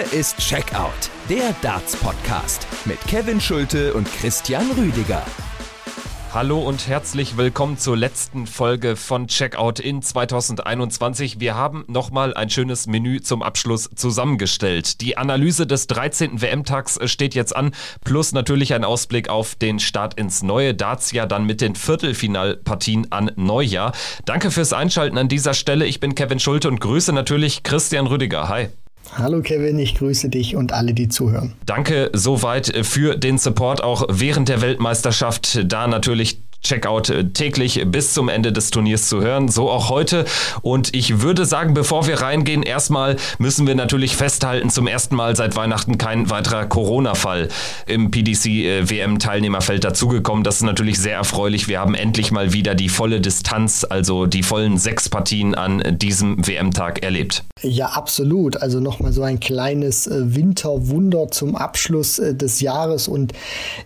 Hier ist Checkout, der Darts-Podcast mit Kevin Schulte und Christian Rüdiger. Hallo und herzlich willkommen zur letzten Folge von Checkout in 2021. Wir haben nochmal ein schönes Menü zum Abschluss zusammengestellt. Die Analyse des 13. WM-Tags steht jetzt an, plus natürlich ein Ausblick auf den Start ins neue Darts-Jahr, dann mit den Viertelfinalpartien an Neujahr. Danke fürs Einschalten an dieser Stelle. Ich bin Kevin Schulte und grüße natürlich Christian Rüdiger. Hi. Hallo Kevin, ich grüße dich und alle, die zuhören. Danke soweit für den Support auch während der Weltmeisterschaft. Da natürlich Checkout äh, täglich bis zum Ende des Turniers zu hören. So auch heute. Und ich würde sagen, bevor wir reingehen, erstmal müssen wir natürlich festhalten, zum ersten Mal seit Weihnachten kein weiterer Corona-Fall im PDC-WM-Teilnehmerfeld äh, dazugekommen. Das ist natürlich sehr erfreulich. Wir haben endlich mal wieder die volle Distanz, also die vollen sechs Partien an diesem WM-Tag erlebt. Ja, absolut. Also nochmal so ein kleines äh, Winterwunder zum Abschluss des Jahres. Und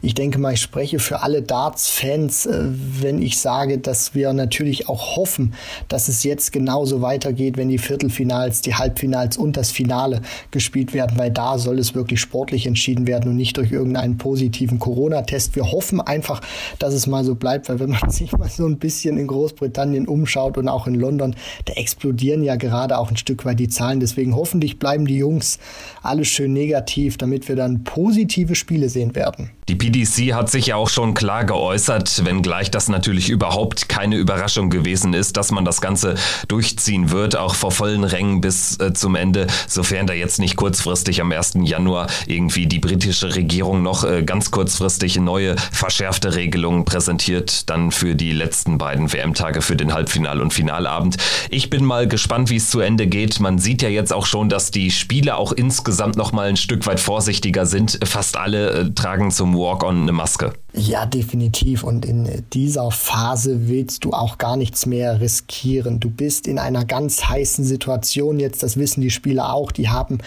ich denke mal, ich spreche für alle Darts-Fans wenn ich sage, dass wir natürlich auch hoffen, dass es jetzt genauso weitergeht, wenn die Viertelfinals, die Halbfinals und das Finale gespielt werden, weil da soll es wirklich sportlich entschieden werden und nicht durch irgendeinen positiven Corona-Test. Wir hoffen einfach, dass es mal so bleibt, weil wenn man sich mal so ein bisschen in Großbritannien umschaut und auch in London, da explodieren ja gerade auch ein Stück weit die Zahlen. Deswegen hoffentlich bleiben die Jungs alle schön negativ, damit wir dann positive Spiele sehen werden. Die PDC hat sich ja auch schon klar geäußert, wenngleich das natürlich überhaupt keine Überraschung gewesen ist, dass man das Ganze durchziehen wird, auch vor vollen Rängen bis äh, zum Ende, sofern da jetzt nicht kurzfristig am 1. Januar irgendwie die britische Regierung noch äh, ganz kurzfristig neue verschärfte Regelungen präsentiert, dann für die letzten beiden WM-Tage für den Halbfinal- und Finalabend. Ich bin mal gespannt, wie es zu Ende geht. Man sieht ja jetzt auch schon, dass die Spiele auch insgesamt noch mal ein Stück weit vorsichtiger sind. Fast alle äh, tragen zum Walk-on eine Maske. Ja, definitiv. Und in dieser Phase willst du auch gar nichts mehr riskieren. Du bist in einer ganz heißen Situation jetzt. Das wissen die Spieler auch. Die haben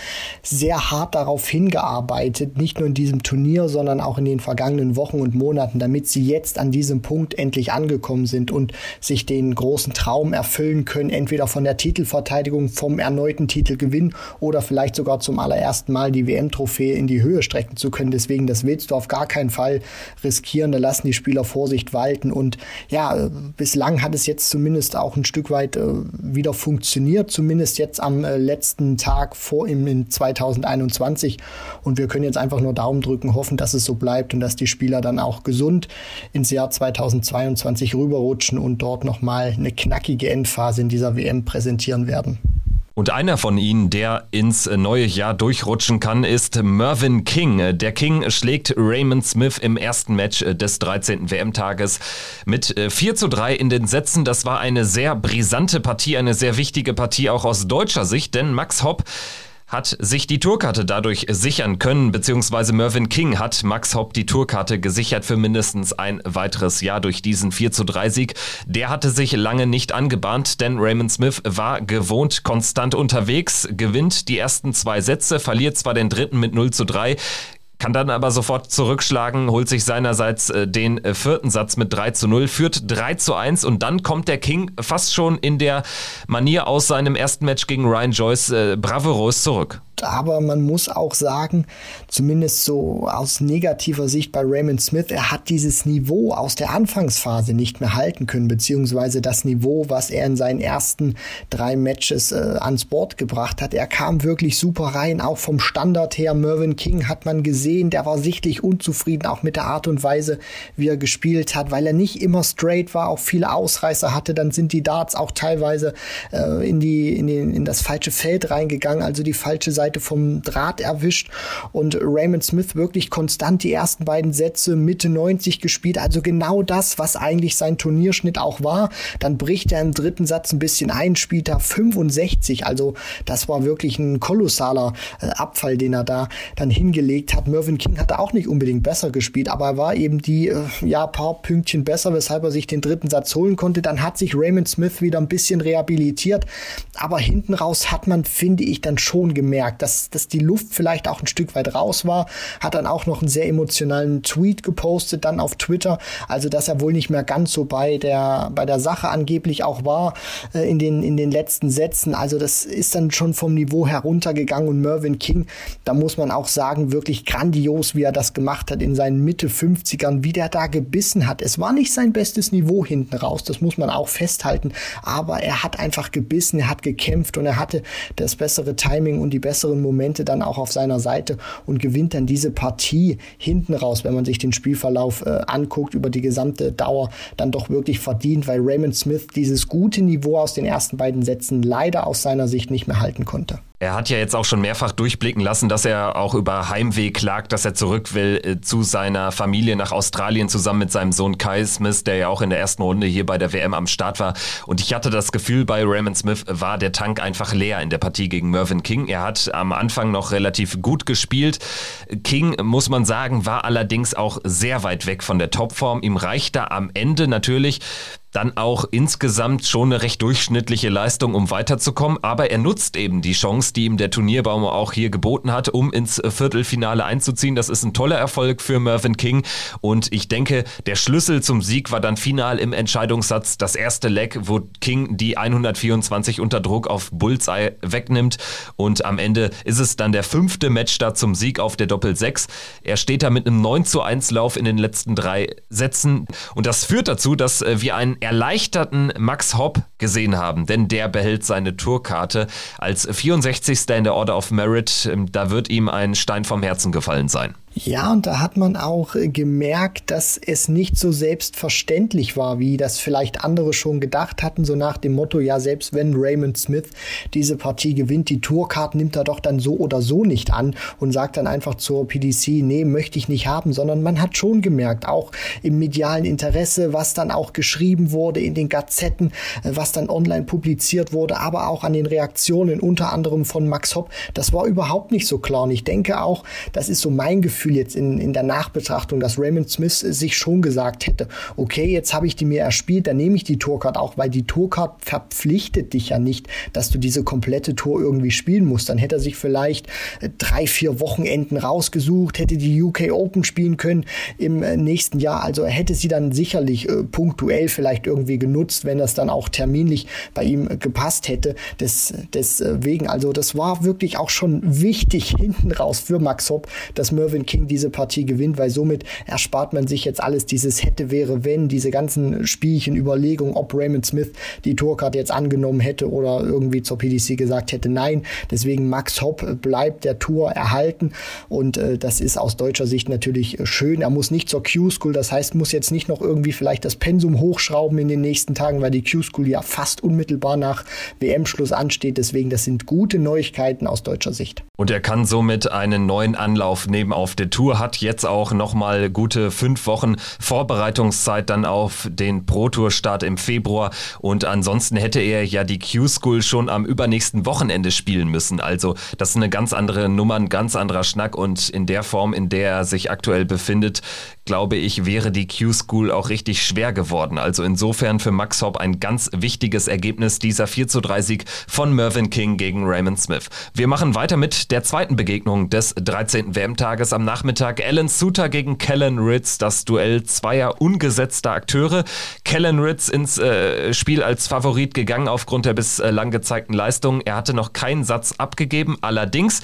sehr hart darauf hingearbeitet, nicht nur in diesem Turnier, sondern auch in den vergangenen Wochen und Monaten, damit sie jetzt an diesem Punkt endlich angekommen sind und sich den großen Traum erfüllen können, entweder von der Titelverteidigung, vom erneuten Titelgewinn oder vielleicht sogar zum allerersten Mal die WM-Trophäe in die Höhe strecken zu können. Deswegen, das willst du auf gar keinen Fall riskieren da lassen die Spieler Vorsicht walten. Und ja, bislang hat es jetzt zumindest auch ein Stück weit äh, wieder funktioniert, zumindest jetzt am äh, letzten Tag vor im in 2021. Und wir können jetzt einfach nur Daumen drücken, hoffen, dass es so bleibt und dass die Spieler dann auch gesund ins Jahr 2022 rüberrutschen und dort nochmal eine knackige Endphase in dieser WM präsentieren werden. Und einer von ihnen, der ins neue Jahr durchrutschen kann, ist Mervyn King. Der King schlägt Raymond Smith im ersten Match des 13. WM-Tages mit 4 zu 3 in den Sätzen. Das war eine sehr brisante Partie, eine sehr wichtige Partie auch aus deutscher Sicht, denn Max Hopp hat sich die Tourkarte dadurch sichern können, beziehungsweise Mervyn King hat Max Hopp die Tourkarte gesichert für mindestens ein weiteres Jahr durch diesen 4 zu 3 Sieg. Der hatte sich lange nicht angebahnt, denn Raymond Smith war gewohnt konstant unterwegs, gewinnt die ersten zwei Sätze, verliert zwar den dritten mit 0 zu 3, kann dann aber sofort zurückschlagen, holt sich seinerseits äh, den äh, vierten Satz mit 3 zu 0, führt 3 zu 1 und dann kommt der King fast schon in der Manier aus seinem ersten Match gegen Ryan Joyce äh, bravourös zurück aber man muss auch sagen, zumindest so aus negativer Sicht bei Raymond Smith, er hat dieses Niveau aus der Anfangsphase nicht mehr halten können, beziehungsweise das Niveau, was er in seinen ersten drei Matches äh, ans Board gebracht hat. Er kam wirklich super rein, auch vom Standard her. Mervyn King hat man gesehen, der war sichtlich unzufrieden, auch mit der Art und Weise, wie er gespielt hat, weil er nicht immer straight war, auch viele Ausreißer hatte. Dann sind die Darts auch teilweise äh, in, die, in, den, in das falsche Feld reingegangen, also die falsche Seite Seite vom Draht erwischt und Raymond Smith wirklich konstant die ersten beiden Sätze Mitte 90 gespielt, also genau das, was eigentlich sein Turnierschnitt auch war. Dann bricht er im dritten Satz ein bisschen ein, spielt er 65, also das war wirklich ein kolossaler äh, Abfall, den er da dann hingelegt hat. Mervyn King hatte auch nicht unbedingt besser gespielt, aber er war eben die äh, ja paar Pünktchen besser, weshalb er sich den dritten Satz holen konnte. Dann hat sich Raymond Smith wieder ein bisschen rehabilitiert, aber hinten raus hat man, finde ich, dann schon gemerkt, dass, dass die Luft vielleicht auch ein Stück weit raus war. Hat dann auch noch einen sehr emotionalen Tweet gepostet, dann auf Twitter. Also, dass er wohl nicht mehr ganz so bei der, bei der Sache angeblich auch war äh, in, den, in den letzten Sätzen. Also, das ist dann schon vom Niveau heruntergegangen und Mervyn King, da muss man auch sagen, wirklich grandios, wie er das gemacht hat in seinen Mitte 50ern, wie der da gebissen hat. Es war nicht sein bestes Niveau hinten raus, das muss man auch festhalten, aber er hat einfach gebissen, er hat gekämpft und er hatte das bessere Timing und die besseren Momente dann auch auf seiner Seite und gewinnt dann diese Partie hinten raus, wenn man sich den Spielverlauf äh, anguckt über die gesamte Dauer, dann doch wirklich verdient, weil Raymond Smith dieses gute Niveau aus den ersten beiden Sätzen leider aus seiner Sicht nicht mehr halten konnte. Er hat ja jetzt auch schon mehrfach durchblicken lassen, dass er auch über Heimweh klagt, dass er zurück will äh, zu seiner Familie nach Australien zusammen mit seinem Sohn Kai Smith, der ja auch in der ersten Runde hier bei der WM am Start war. Und ich hatte das Gefühl, bei Raymond Smith war der Tank einfach leer in der Partie gegen Mervyn King. Er hat am Anfang noch relativ gut gespielt. King, muss man sagen, war allerdings auch sehr weit weg von der Topform. Ihm reicht da am Ende natürlich dann auch insgesamt schon eine recht durchschnittliche Leistung, um weiterzukommen. Aber er nutzt eben die Chance, die ihm der Turnierbaum auch hier geboten hat, um ins Viertelfinale einzuziehen. Das ist ein toller Erfolg für Mervyn King. Und ich denke, der Schlüssel zum Sieg war dann final im Entscheidungssatz das erste Leck, wo King die 124 unter Druck auf Bullseye wegnimmt. Und am Ende ist es dann der fünfte Matchstart zum Sieg auf der Doppel 6. Er steht da mit einem 9 zu 1 Lauf in den letzten drei Sätzen. Und das führt dazu, dass äh, wir einen erleichterten Max Hopp gesehen haben, denn der behält seine Tourkarte als 64. in der Order of Merit. Ähm, da wird ihm ein Stein vom Herzen gefallen sein. Ja, und da hat man auch äh, gemerkt, dass es nicht so selbstverständlich war, wie das vielleicht andere schon gedacht hatten, so nach dem Motto, ja, selbst wenn Raymond Smith diese Partie gewinnt, die Tourcard nimmt er doch dann so oder so nicht an und sagt dann einfach zur PDC, nee, möchte ich nicht haben, sondern man hat schon gemerkt, auch im medialen Interesse, was dann auch geschrieben wurde in den Gazetten, äh, was dann online publiziert wurde, aber auch an den Reaktionen unter anderem von Max Hopp, das war überhaupt nicht so klar. Und ich denke auch, das ist so mein Gefühl, Gefühl jetzt in, in der Nachbetrachtung, dass Raymond Smith sich schon gesagt hätte, okay, jetzt habe ich die mir erspielt, dann nehme ich die Tourcard auch, weil die Tourcard verpflichtet dich ja nicht, dass du diese komplette Tour irgendwie spielen musst. Dann hätte er sich vielleicht äh, drei, vier Wochenenden rausgesucht, hätte die UK Open spielen können im äh, nächsten Jahr. Also er hätte sie dann sicherlich äh, punktuell vielleicht irgendwie genutzt, wenn das dann auch terminlich bei ihm äh, gepasst hätte. Des, deswegen, also das war wirklich auch schon wichtig hinten raus für Max Hopp, dass Mervyn King King diese Partie gewinnt, weil somit erspart man sich jetzt alles dieses hätte, wäre, wenn, diese ganzen Spielchen, Überlegungen, ob Raymond Smith die Tourcard jetzt angenommen hätte oder irgendwie zur PDC gesagt hätte, nein. Deswegen Max Hopp bleibt der Tour erhalten und äh, das ist aus deutscher Sicht natürlich schön. Er muss nicht zur Q-School, das heißt, muss jetzt nicht noch irgendwie vielleicht das Pensum hochschrauben in den nächsten Tagen, weil die Q-School ja fast unmittelbar nach WM-Schluss ansteht. Deswegen, das sind gute Neuigkeiten aus deutscher Sicht. Und er kann somit einen neuen Anlauf nehmen auf der Tour, hat jetzt auch nochmal gute fünf Wochen Vorbereitungszeit dann auf den Pro-Tour-Start im Februar. Und ansonsten hätte er ja die Q-School schon am übernächsten Wochenende spielen müssen. Also das ist eine ganz andere Nummer, ein ganz anderer Schnack. Und in der Form, in der er sich aktuell befindet, glaube ich, wäre die Q-School auch richtig schwer geworden. Also insofern für Max Hopp ein ganz wichtiges Ergebnis dieser 4 zu 3 Sieg von Mervyn King gegen Raymond Smith. Wir machen weiter mit der zweiten Begegnung des 13. WM-Tages am Nachmittag. Alan Suter gegen Kellen Ritz, das Duell zweier ungesetzter Akteure. Kellen Ritz ins äh, Spiel als Favorit gegangen aufgrund der bislang gezeigten Leistung. Er hatte noch keinen Satz abgegeben. Allerdings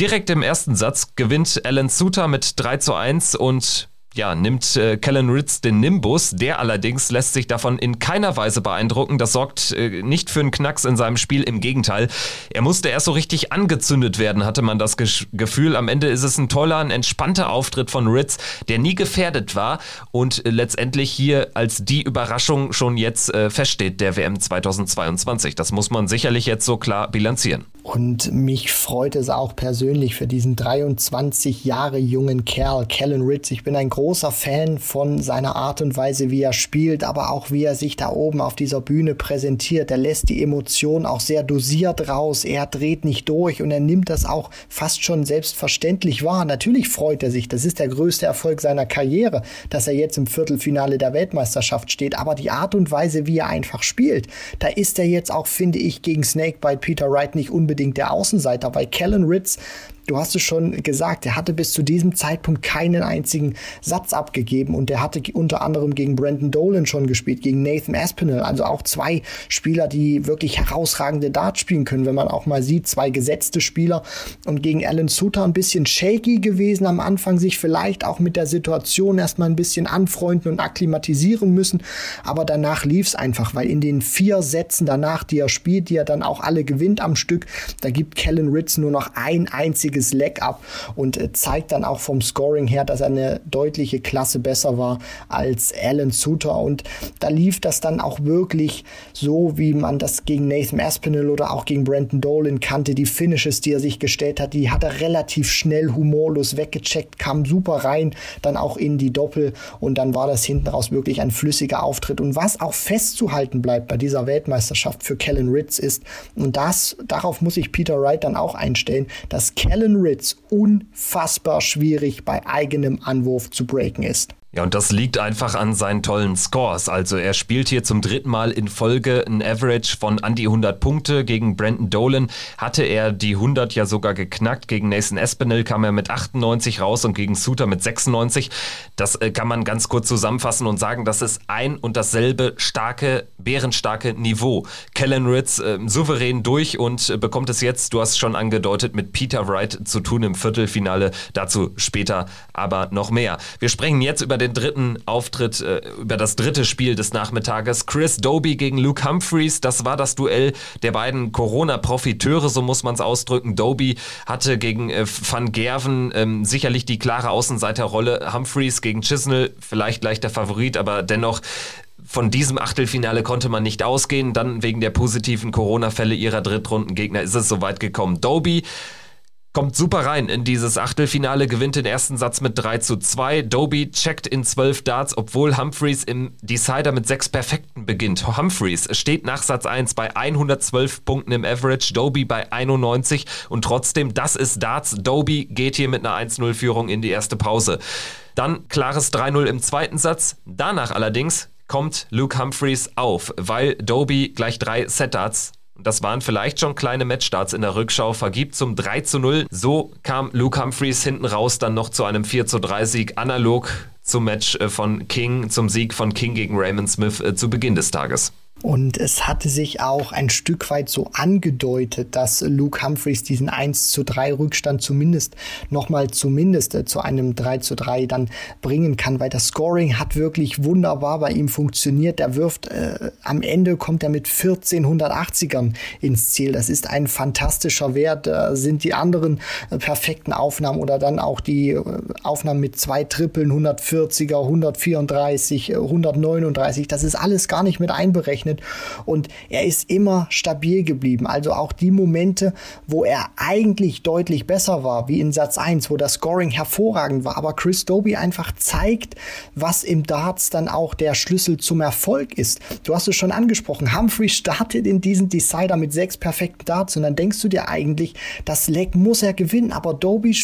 direkt im ersten Satz gewinnt Alan Suter mit 3 zu 1 und ja, nimmt äh, Kellen Ritz den Nimbus. Der allerdings lässt sich davon in keiner Weise beeindrucken. Das sorgt äh, nicht für einen Knacks in seinem Spiel. Im Gegenteil, er musste erst so richtig angezündet werden, hatte man das Ge Gefühl. Am Ende ist es ein toller, ein entspannter Auftritt von Ritz, der nie gefährdet war und äh, letztendlich hier als die Überraschung schon jetzt äh, feststeht, der WM 2022. Das muss man sicherlich jetzt so klar bilanzieren. Und mich freut es auch persönlich für diesen 23 Jahre jungen Kerl, Kellen Ritz. Ich bin ein großer großer Fan von seiner Art und Weise, wie er spielt, aber auch wie er sich da oben auf dieser Bühne präsentiert. Er lässt die Emotionen auch sehr dosiert raus. Er dreht nicht durch und er nimmt das auch fast schon selbstverständlich wahr. Natürlich freut er sich. Das ist der größte Erfolg seiner Karriere, dass er jetzt im Viertelfinale der Weltmeisterschaft steht. Aber die Art und Weise, wie er einfach spielt, da ist er jetzt auch, finde ich, gegen Snakebite Peter Wright nicht unbedingt der Außenseiter, weil Kellen Ritz Du hast es schon gesagt, er hatte bis zu diesem Zeitpunkt keinen einzigen Satz abgegeben und er hatte unter anderem gegen Brandon Dolan schon gespielt, gegen Nathan Aspinall, also auch zwei Spieler, die wirklich herausragende Darts spielen können, wenn man auch mal sieht, zwei gesetzte Spieler und gegen Alan Suter ein bisschen shaky gewesen am Anfang, sich vielleicht auch mit der Situation erstmal ein bisschen anfreunden und akklimatisieren müssen, aber danach lief es einfach, weil in den vier Sätzen danach, die er spielt, die er dann auch alle gewinnt am Stück, da gibt Kellen Ritz nur noch ein einziges riesiges Leck ab und äh, zeigt dann auch vom Scoring her, dass er eine deutliche Klasse besser war als Alan Suter. Und da lief das dann auch wirklich so, wie man das gegen Nathan Aspinall oder auch gegen Brandon Dolan kannte. Die Finishes, die er sich gestellt hat, die hat er relativ schnell humorlos weggecheckt, kam super rein, dann auch in die Doppel und dann war das hinten raus wirklich ein flüssiger Auftritt. Und was auch festzuhalten bleibt bei dieser Weltmeisterschaft für Kellen Ritz ist, und das, darauf muss ich Peter Wright dann auch einstellen, dass Kellen Alan Ritz unfassbar schwierig bei eigenem Anwurf zu breaken ist. Ja, und das liegt einfach an seinen tollen Scores. Also er spielt hier zum dritten Mal in Folge ein Average von an die 100 Punkte. Gegen Brandon Dolan hatte er die 100 ja sogar geknackt. Gegen Nathan Espinel kam er mit 98 raus und gegen Suter mit 96. Das äh, kann man ganz kurz zusammenfassen und sagen, das ist ein und dasselbe starke, bärenstarke Niveau. Kellen Ritz äh, souverän durch und äh, bekommt es jetzt, du hast schon angedeutet, mit Peter Wright zu tun im Viertelfinale. Dazu später aber noch mehr. Wir sprechen jetzt über den dritten Auftritt, äh, über das dritte Spiel des Nachmittages. Chris Doby gegen Luke Humphreys. Das war das Duell der beiden Corona-Profiteure, so muss man es ausdrücken. Doby hatte gegen äh, Van Gerven ähm, sicherlich die klare Außenseiterrolle. Humphreys gegen Chisnell vielleicht leichter Favorit, aber dennoch von diesem Achtelfinale konnte man nicht ausgehen. Dann wegen der positiven Corona-Fälle ihrer Drittrundengegner ist es soweit gekommen. Doby kommt super rein in dieses Achtelfinale, gewinnt den ersten Satz mit 3 zu 2. Doby checkt in 12 Darts, obwohl Humphreys im Decider mit 6 Perfekten beginnt. Humphreys steht nach Satz 1 bei 112 Punkten im Average, Doby bei 91 und trotzdem, das ist Darts. Doby geht hier mit einer 1-0-Führung in die erste Pause. Dann klares 3-0 im zweiten Satz. Danach allerdings kommt Luke Humphreys auf, weil Doby gleich drei Set-Darts das waren vielleicht schon kleine Matchstarts in der Rückschau, vergibt zum 3 zu 0. So kam Luke Humphreys hinten raus dann noch zu einem 4 zu 3 Sieg, analog zum Match äh, von King, zum Sieg von King gegen Raymond Smith äh, zu Beginn des Tages. Und es hatte sich auch ein Stück weit so angedeutet, dass Luke Humphreys diesen 1 zu 3 Rückstand zumindest nochmal zumindest äh, zu einem 3 zu 3 dann bringen kann, weil das Scoring hat wirklich wunderbar bei ihm funktioniert. Er wirft, äh, am Ende kommt er mit 1480ern ins Ziel. Das ist ein fantastischer Wert. Da sind die anderen äh, perfekten Aufnahmen oder dann auch die äh, Aufnahmen mit zwei Trippeln, 140er, 134, 139. Das ist alles gar nicht mit einberechnet gerechnet und er ist immer stabil geblieben. Also auch die Momente, wo er eigentlich deutlich besser war, wie in Satz 1, wo das Scoring hervorragend war, aber Chris Doby einfach zeigt, was im Darts dann auch der Schlüssel zum Erfolg ist. Du hast es schon angesprochen, Humphrey startet in diesen Decider mit sechs perfekten Darts und dann denkst du dir eigentlich, das Leck muss er gewinnen, aber Doby,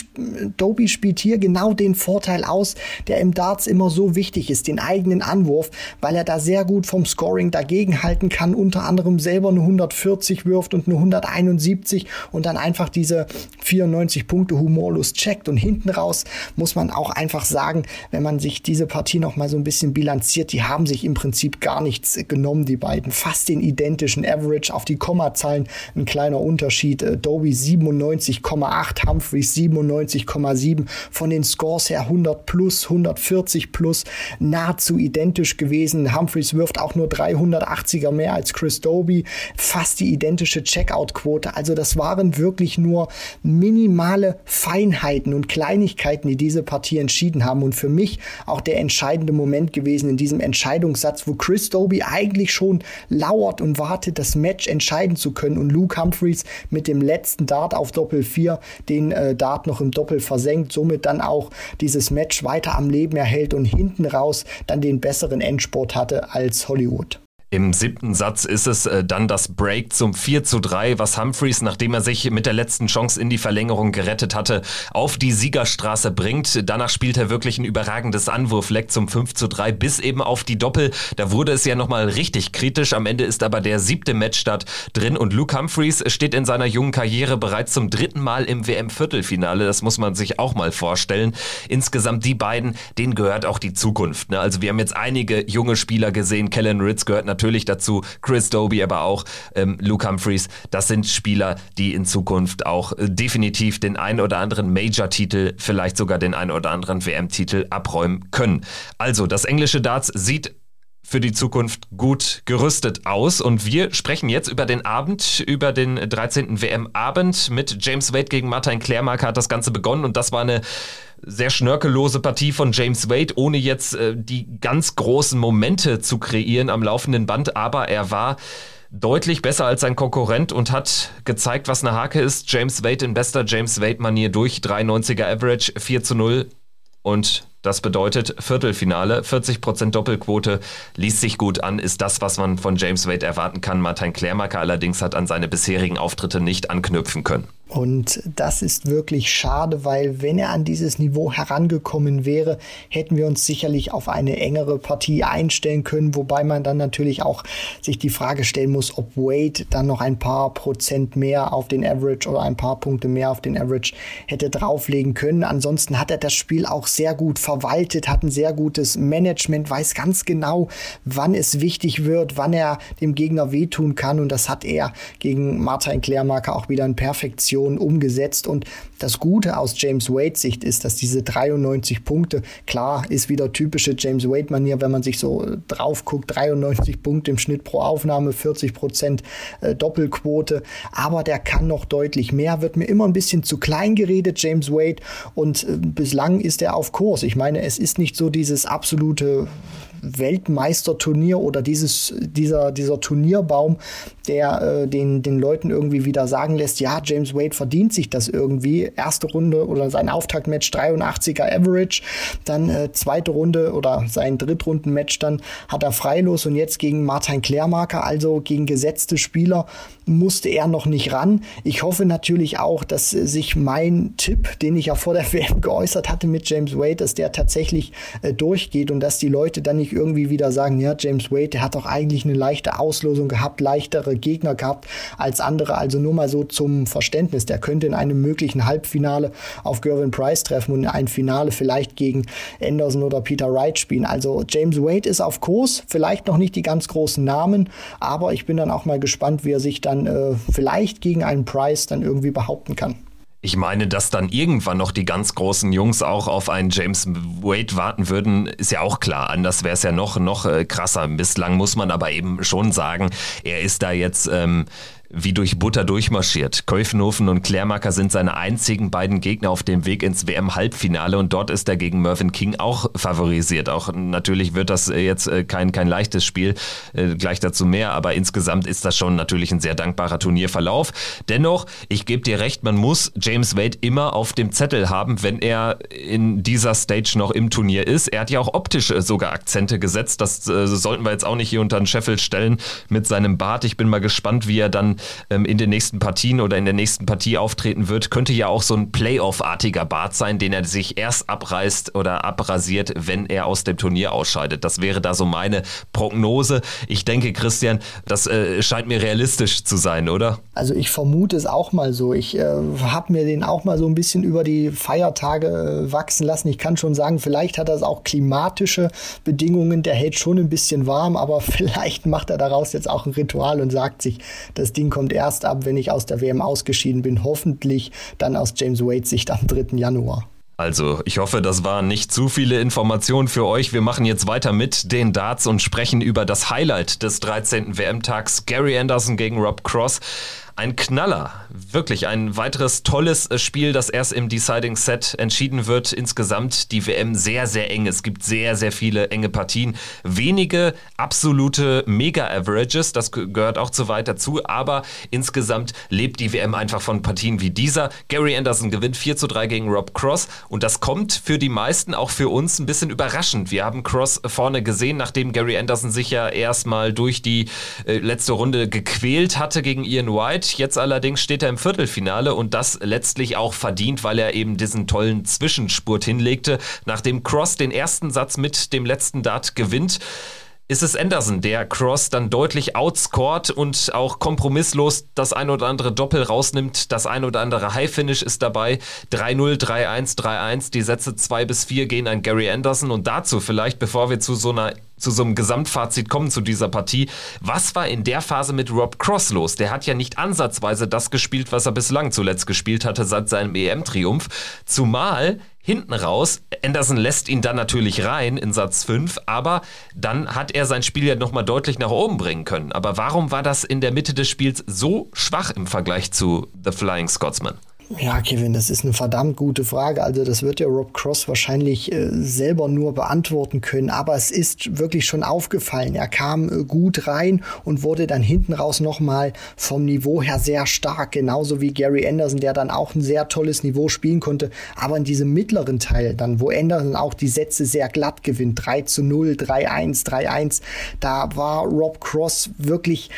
Doby spielt hier genau den Vorteil aus, der im Darts immer so wichtig ist, den eigenen Anwurf, weil er da sehr gut vom Scoring dagegen gegenhalten kann, unter anderem selber eine 140 wirft und eine 171 und dann einfach diese 94 Punkte humorlos checkt. Und hinten raus muss man auch einfach sagen, wenn man sich diese Partie noch mal so ein bisschen bilanziert, die haben sich im Prinzip gar nichts genommen, die beiden. Fast den identischen Average auf die Kommazahlen, ein kleiner Unterschied. Äh, Doby 97,8, Humphreys 97,7. Von den Scores her 100 plus, 140 plus, nahezu identisch gewesen. Humphreys wirft auch nur 380 83er mehr als Chris Doby, fast die identische Checkout-Quote. Also das waren wirklich nur minimale Feinheiten und Kleinigkeiten, die diese Partie entschieden haben. Und für mich auch der entscheidende Moment gewesen in diesem Entscheidungssatz, wo Chris Doby eigentlich schon lauert und wartet, das Match entscheiden zu können. Und Luke Humphreys mit dem letzten Dart auf Doppel 4 den äh, Dart noch im Doppel versenkt, somit dann auch dieses Match weiter am Leben erhält und hinten raus dann den besseren Endsport hatte als Hollywood. Im siebten Satz ist es äh, dann das Break zum 4 zu 3, was Humphreys, nachdem er sich mit der letzten Chance in die Verlängerung gerettet hatte, auf die Siegerstraße bringt. Danach spielt er wirklich ein überragendes Anwurfleck zum 5 zu 3 bis eben auf die Doppel. Da wurde es ja nochmal richtig kritisch. Am Ende ist aber der siebte Matchstart drin und Luke Humphreys steht in seiner jungen Karriere bereits zum dritten Mal im WM-Viertelfinale. Das muss man sich auch mal vorstellen. Insgesamt die beiden, denen gehört auch die Zukunft. Ne? Also wir haben jetzt einige junge Spieler gesehen. Kellen Ritz gehört natürlich natürlich dazu Chris Doby, aber auch ähm, Luke Humphreys. Das sind Spieler, die in Zukunft auch äh, definitiv den ein oder anderen Major-Titel, vielleicht sogar den ein oder anderen WM-Titel abräumen können. Also, das englische Darts sieht für die Zukunft gut gerüstet aus. Und wir sprechen jetzt über den Abend, über den 13. WM-Abend mit James Wade gegen Martin Klärmarker hat das Ganze begonnen und das war eine sehr schnörkellose Partie von James Wade, ohne jetzt äh, die ganz großen Momente zu kreieren am laufenden Band, aber er war deutlich besser als sein Konkurrent und hat gezeigt, was eine Hake ist. James Wade in bester James Wade-Manier durch, 93er Average, 4 zu 0 und das bedeutet Viertelfinale, 40% Doppelquote, liest sich gut an, ist das, was man von James Wade erwarten kann. Martin Klärmacker allerdings hat an seine bisherigen Auftritte nicht anknüpfen können. Und das ist wirklich schade, weil wenn er an dieses Niveau herangekommen wäre, hätten wir uns sicherlich auf eine engere Partie einstellen können, wobei man dann natürlich auch sich die Frage stellen muss, ob Wade dann noch ein paar Prozent mehr auf den Average oder ein paar Punkte mehr auf den Average hätte drauflegen können. Ansonsten hat er das Spiel auch sehr gut verwaltet, hat ein sehr gutes Management, weiß ganz genau, wann es wichtig wird, wann er dem Gegner wehtun kann und das hat er gegen Martin Klärmarker auch wieder in Perfektion Situation umgesetzt. Und das Gute aus James Wade Sicht ist, dass diese 93 Punkte, klar, ist wieder typische James Wade Manier, wenn man sich so äh, drauf guckt, 93 Punkte im Schnitt pro Aufnahme, 40 Prozent äh, Doppelquote. Aber der kann noch deutlich mehr, wird mir immer ein bisschen zu klein geredet, James Wade. Und äh, bislang ist er auf Kurs. Ich meine, es ist nicht so dieses absolute Weltmeisterturnier oder dieses, dieser, dieser Turnierbaum, der äh, den, den Leuten irgendwie wieder sagen lässt, ja, James Wade verdient sich das irgendwie. Erste Runde oder sein Auftaktmatch 83er Average, dann äh, zweite Runde oder sein Drittrundenmatch dann hat er freilos und jetzt gegen Martin Klärmarker, also gegen gesetzte Spieler, musste er noch nicht ran. Ich hoffe natürlich auch, dass sich mein Tipp, den ich ja vor der WM geäußert hatte mit James Wade, dass der tatsächlich äh, durchgeht und dass die Leute dann nicht irgendwie wieder sagen, ja, James Wade, der hat doch eigentlich eine leichte Auslosung gehabt, leichtere Gegner gehabt als andere. Also nur mal so zum Verständnis. Der könnte in einem möglichen Halbfinale auf Gervin Price treffen und in ein Finale vielleicht gegen Anderson oder Peter Wright spielen. Also James Wade ist auf Kurs, vielleicht noch nicht die ganz großen Namen, aber ich bin dann auch mal gespannt, wie er sich dann äh, vielleicht gegen einen Price dann irgendwie behaupten kann. Ich meine, dass dann irgendwann noch die ganz großen Jungs auch auf einen James Wade warten würden, ist ja auch klar. Anders wäre es ja noch, noch äh, krasser. Bislang muss man aber eben schon sagen, er ist da jetzt ähm, wie durch Butter durchmarschiert. Käufenhofen und Klärmacker sind seine einzigen beiden Gegner auf dem Weg ins WM-Halbfinale und dort ist er gegen Mervyn King auch favorisiert. Auch natürlich wird das jetzt äh, kein, kein leichtes Spiel, äh, gleich dazu mehr, aber insgesamt ist das schon natürlich ein sehr dankbarer Turnierverlauf. Dennoch, ich gebe dir recht, man muss James Wade immer auf dem Zettel haben, wenn er in dieser Stage noch im Turnier ist. Er hat ja auch optisch äh, sogar Akzente gesetzt, das sollten wir jetzt auch nicht hier unter den Scheffel stellen mit seinem Bart. Ich bin mal gespannt, wie er dann ähm, in den nächsten Partien oder in der nächsten Partie auftreten wird, könnte ja auch so ein Playoff-artiger Bart sein, den er sich erst abreißt oder abrasiert, wenn er aus dem Turnier ausscheidet. Das wäre da so meine Prognose. Ich denke, Christian, das äh, scheint mir realistisch zu sein, oder? Also ich vermute es auch mal so. Ich äh, habe mir den auch mal so ein bisschen über die Feiertage äh, wachsen lassen. Ich kann schon sagen, vielleicht hat das auch klimatische Bedingungen. Der hält schon ein bisschen warm, aber vielleicht macht er daraus jetzt auch ein Ritual und sagt sich, das Ding kommt erst ab, wenn ich aus der WM ausgeschieden bin. Hoffentlich dann aus James Wade Sicht am 3. Januar. Also, ich hoffe, das waren nicht zu viele Informationen für euch. Wir machen jetzt weiter mit den Darts und sprechen über das Highlight des 13. WM-Tags. Gary Anderson gegen Rob Cross. Ein Knaller, wirklich ein weiteres tolles äh, Spiel, das erst im Deciding Set entschieden wird. Insgesamt die WM sehr, sehr eng. Es gibt sehr, sehr viele enge Partien. Wenige absolute Mega-Averages, das gehört auch zu weit dazu, aber insgesamt lebt die WM einfach von Partien wie dieser. Gary Anderson gewinnt 4 zu 3 gegen Rob Cross und das kommt für die meisten, auch für uns, ein bisschen überraschend. Wir haben Cross vorne gesehen, nachdem Gary Anderson sich ja erstmal durch die äh, letzte Runde gequält hatte gegen Ian White. Jetzt allerdings steht er im Viertelfinale und das letztlich auch verdient, weil er eben diesen tollen Zwischenspurt hinlegte. Nachdem Cross den ersten Satz mit dem letzten Dart gewinnt, ist es Anderson, der Cross dann deutlich outscored und auch kompromisslos das ein oder andere Doppel rausnimmt. Das ein oder andere High-Finish ist dabei. 3-0, 3-1, 3-1. Die Sätze 2 bis 4 gehen an Gary Anderson. Und dazu vielleicht, bevor wir zu so einer zu so einem Gesamtfazit kommen zu dieser Partie. Was war in der Phase mit Rob Cross los? Der hat ja nicht ansatzweise das gespielt, was er bislang zuletzt gespielt hatte seit seinem EM-Triumph. Zumal hinten raus. Anderson lässt ihn dann natürlich rein in Satz 5, aber dann hat er sein Spiel ja nochmal deutlich nach oben bringen können. Aber warum war das in der Mitte des Spiels so schwach im Vergleich zu The Flying Scotsman? Ja, Kevin, das ist eine verdammt gute Frage. Also das wird ja Rob Cross wahrscheinlich äh, selber nur beantworten können. Aber es ist wirklich schon aufgefallen. Er kam äh, gut rein und wurde dann hinten raus nochmal vom Niveau her sehr stark. Genauso wie Gary Anderson, der dann auch ein sehr tolles Niveau spielen konnte. Aber in diesem mittleren Teil, dann wo Anderson auch die Sätze sehr glatt gewinnt, 3 zu 0, 3-1, 3-1, da war Rob Cross wirklich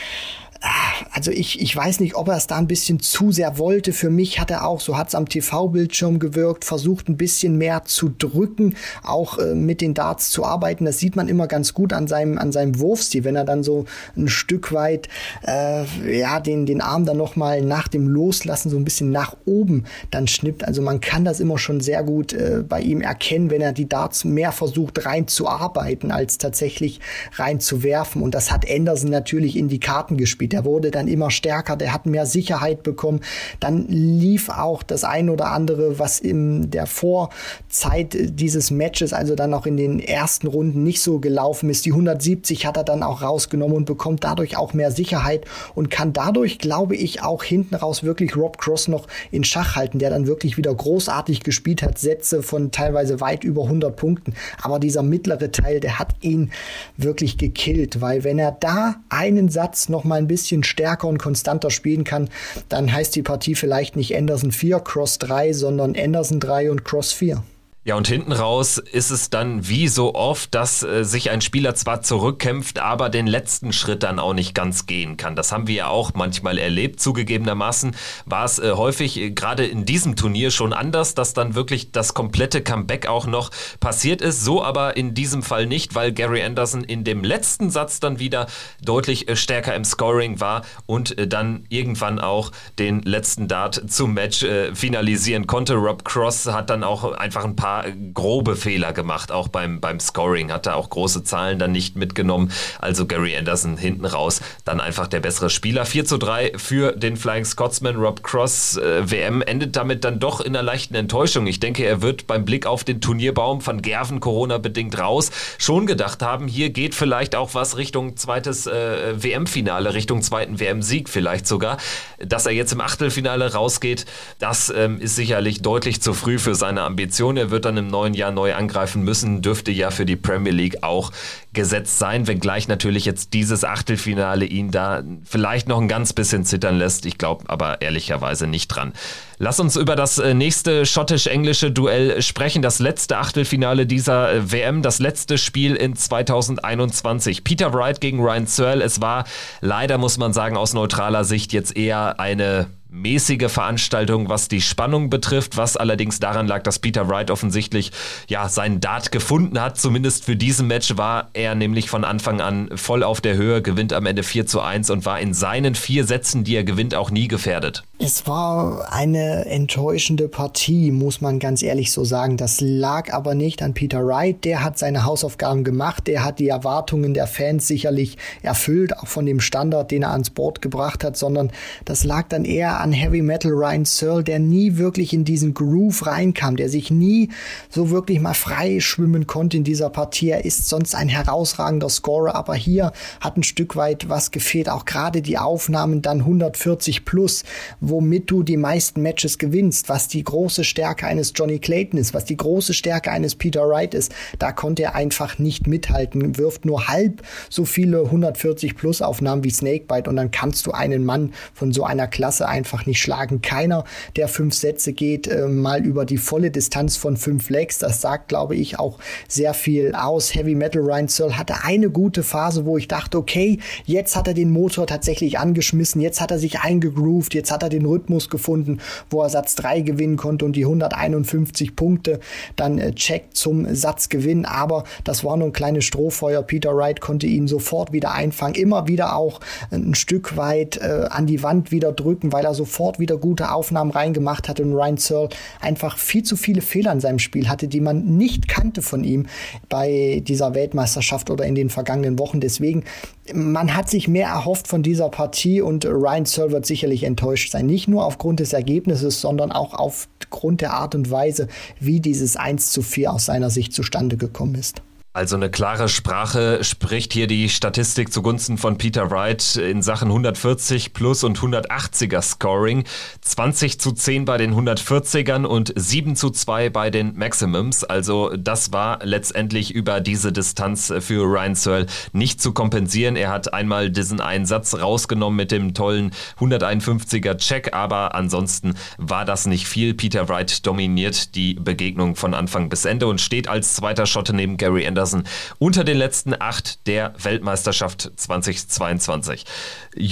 also ich, ich weiß nicht, ob er es da ein bisschen zu sehr wollte. Für mich hat er auch, so hat es am TV-Bildschirm gewirkt, versucht ein bisschen mehr zu drücken, auch äh, mit den Darts zu arbeiten. Das sieht man immer ganz gut an seinem, an seinem Wurfstil, wenn er dann so ein Stück weit, äh, ja, den, den Arm dann nochmal nach dem Loslassen so ein bisschen nach oben dann schnippt. Also man kann das immer schon sehr gut äh, bei ihm erkennen, wenn er die Darts mehr versucht reinzuarbeiten, als tatsächlich reinzuwerfen. Und das hat Anderson natürlich in die Karten gespielt der wurde dann immer stärker, der hat mehr Sicherheit bekommen. Dann lief auch das ein oder andere, was in der Vorzeit dieses Matches, also dann auch in den ersten Runden nicht so gelaufen ist. Die 170 hat er dann auch rausgenommen und bekommt dadurch auch mehr Sicherheit und kann dadurch, glaube ich, auch hinten raus wirklich Rob Cross noch in Schach halten, der dann wirklich wieder großartig gespielt hat, Sätze von teilweise weit über 100 Punkten. Aber dieser mittlere Teil, der hat ihn wirklich gekillt, weil wenn er da einen Satz noch mal ein bisschen bisschen stärker und konstanter spielen kann, dann heißt die Partie vielleicht nicht Anderson 4, Cross 3, sondern Anderson 3 und Cross 4. Ja, und hinten raus ist es dann wie so oft, dass äh, sich ein Spieler zwar zurückkämpft, aber den letzten Schritt dann auch nicht ganz gehen kann. Das haben wir ja auch manchmal erlebt. Zugegebenermaßen war es äh, häufig äh, gerade in diesem Turnier schon anders, dass dann wirklich das komplette Comeback auch noch passiert ist. So aber in diesem Fall nicht, weil Gary Anderson in dem letzten Satz dann wieder deutlich äh, stärker im Scoring war und äh, dann irgendwann auch den letzten Dart zum Match äh, finalisieren konnte. Rob Cross hat dann auch einfach ein paar grobe Fehler gemacht, auch beim, beim Scoring. Hat er auch große Zahlen dann nicht mitgenommen. Also Gary Anderson hinten raus, dann einfach der bessere Spieler. 4 zu 3 für den Flying Scotsman. Rob Cross äh, WM endet damit dann doch in einer leichten Enttäuschung. Ich denke, er wird beim Blick auf den Turnierbaum von Gerven Corona-bedingt raus schon gedacht haben, hier geht vielleicht auch was Richtung zweites äh, WM-Finale, Richtung zweiten WM-Sieg vielleicht sogar. Dass er jetzt im Achtelfinale rausgeht, das ähm, ist sicherlich deutlich zu früh für seine Ambition. Er wird wird dann im neuen Jahr neu angreifen müssen, dürfte ja für die Premier League auch gesetzt sein, wenngleich natürlich jetzt dieses Achtelfinale ihn da vielleicht noch ein ganz bisschen zittern lässt. Ich glaube aber ehrlicherweise nicht dran. Lass uns über das äh, nächste schottisch-englische Duell sprechen. Das letzte Achtelfinale dieser äh, WM, das letzte Spiel in 2021. Peter Wright gegen Ryan Searle. Es war leider, muss man sagen, aus neutraler Sicht jetzt eher eine mäßige Veranstaltung, was die Spannung betrifft, was allerdings daran lag, dass Peter Wright offensichtlich ja seinen Dart gefunden hat. Zumindest für diesen Match war er nämlich von Anfang an voll auf der Höhe, gewinnt am Ende 4 zu 1 und war in seinen vier Sätzen, die er gewinnt, auch nie gefährdet. Es war eine enttäuschende Partie, muss man ganz ehrlich so sagen. Das lag aber nicht an Peter Wright. Der hat seine Hausaufgaben gemacht. Der hat die Erwartungen der Fans sicherlich erfüllt, auch von dem Standard, den er ans Board gebracht hat, sondern das lag dann eher an Heavy Metal Ryan Searle, der nie wirklich in diesen Groove reinkam, der sich nie so wirklich mal frei schwimmen konnte in dieser Partie. Er ist sonst ein herausragender Scorer, aber hier hat ein Stück weit was gefehlt. Auch gerade die Aufnahmen dann 140 plus, womit du die meisten Matches gewinnst, was die große Stärke eines Johnny Clayton ist, was die große Stärke eines Peter Wright ist. Da konnte er einfach nicht mithalten, wirft nur halb so viele 140 plus Aufnahmen wie Snakebite und dann kannst du einen Mann von so einer Klasse einfach nicht schlagen. Keiner der fünf Sätze geht äh, mal über die volle Distanz von fünf Legs. Das sagt, glaube ich, auch sehr viel aus. Heavy Metal Ryan Searle hatte eine gute Phase, wo ich dachte, okay, jetzt hat er den Motor tatsächlich angeschmissen, jetzt hat er sich eingegroovt, jetzt hat er den Rhythmus gefunden, wo er Satz 3 gewinnen konnte und die 151 Punkte dann äh, checkt zum Satzgewinn. Aber das war nur ein kleines Strohfeuer. Peter Wright konnte ihn sofort wieder einfangen, immer wieder auch ein Stück weit äh, an die Wand wieder drücken, weil er sofort wieder gute Aufnahmen reingemacht hat und Ryan Searle einfach viel zu viele Fehler in seinem Spiel hatte, die man nicht kannte von ihm bei dieser Weltmeisterschaft oder in den vergangenen Wochen. Deswegen, man hat sich mehr erhofft von dieser Partie und Ryan Searle wird sicherlich enttäuscht sein. Nicht nur aufgrund des Ergebnisses, sondern auch aufgrund der Art und Weise, wie dieses 1 zu 4 aus seiner Sicht zustande gekommen ist. Also eine klare Sprache spricht hier die Statistik zugunsten von Peter Wright in Sachen 140 plus und 180er Scoring. 20 zu 10 bei den 140ern und 7 zu 2 bei den Maximums. Also das war letztendlich über diese Distanz für Ryan Searle nicht zu kompensieren. Er hat einmal diesen Einsatz rausgenommen mit dem tollen 151er Check, aber ansonsten war das nicht viel. Peter Wright dominiert die Begegnung von Anfang bis Ende und steht als zweiter Schotte neben Gary Anderson Anderson unter den letzten acht der Weltmeisterschaft 2022.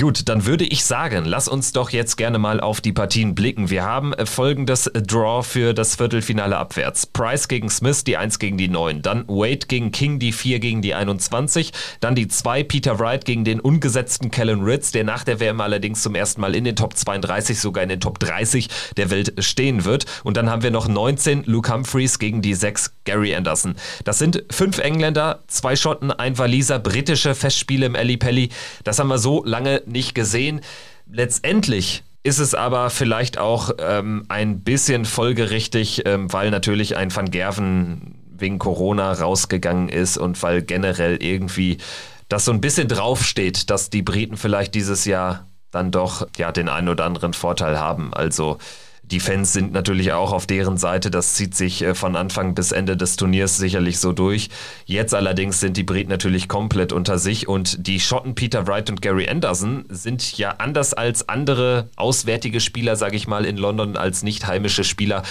Gut, dann würde ich sagen, lass uns doch jetzt gerne mal auf die Partien blicken. Wir haben folgendes Draw für das Viertelfinale abwärts. Price gegen Smith, die 1 gegen die 9. Dann Wade gegen King, die 4 gegen die 21. Dann die 2 Peter Wright gegen den ungesetzten Kellen Ritz, der nach der WM allerdings zum ersten Mal in den Top 32, sogar in den Top 30 der Welt stehen wird. Und dann haben wir noch 19 Luke Humphreys gegen die 6 Gary Anderson. Das sind fünf Engländer, zwei Schotten, ein Waliser, britische Festspiele im Ali Pelli. Das haben wir so lange nicht gesehen. Letztendlich ist es aber vielleicht auch ähm, ein bisschen folgerichtig, ähm, weil natürlich ein Van Gerven wegen Corona rausgegangen ist und weil generell irgendwie das so ein bisschen draufsteht, dass die Briten vielleicht dieses Jahr dann doch ja den einen oder anderen Vorteil haben. Also die Fans sind natürlich auch auf deren Seite. Das zieht sich äh, von Anfang bis Ende des Turniers sicherlich so durch. Jetzt allerdings sind die Briten natürlich komplett unter sich und die Schotten Peter Wright und Gary Anderson sind ja anders als andere auswärtige Spieler, sage ich mal, in London als nicht heimische Spieler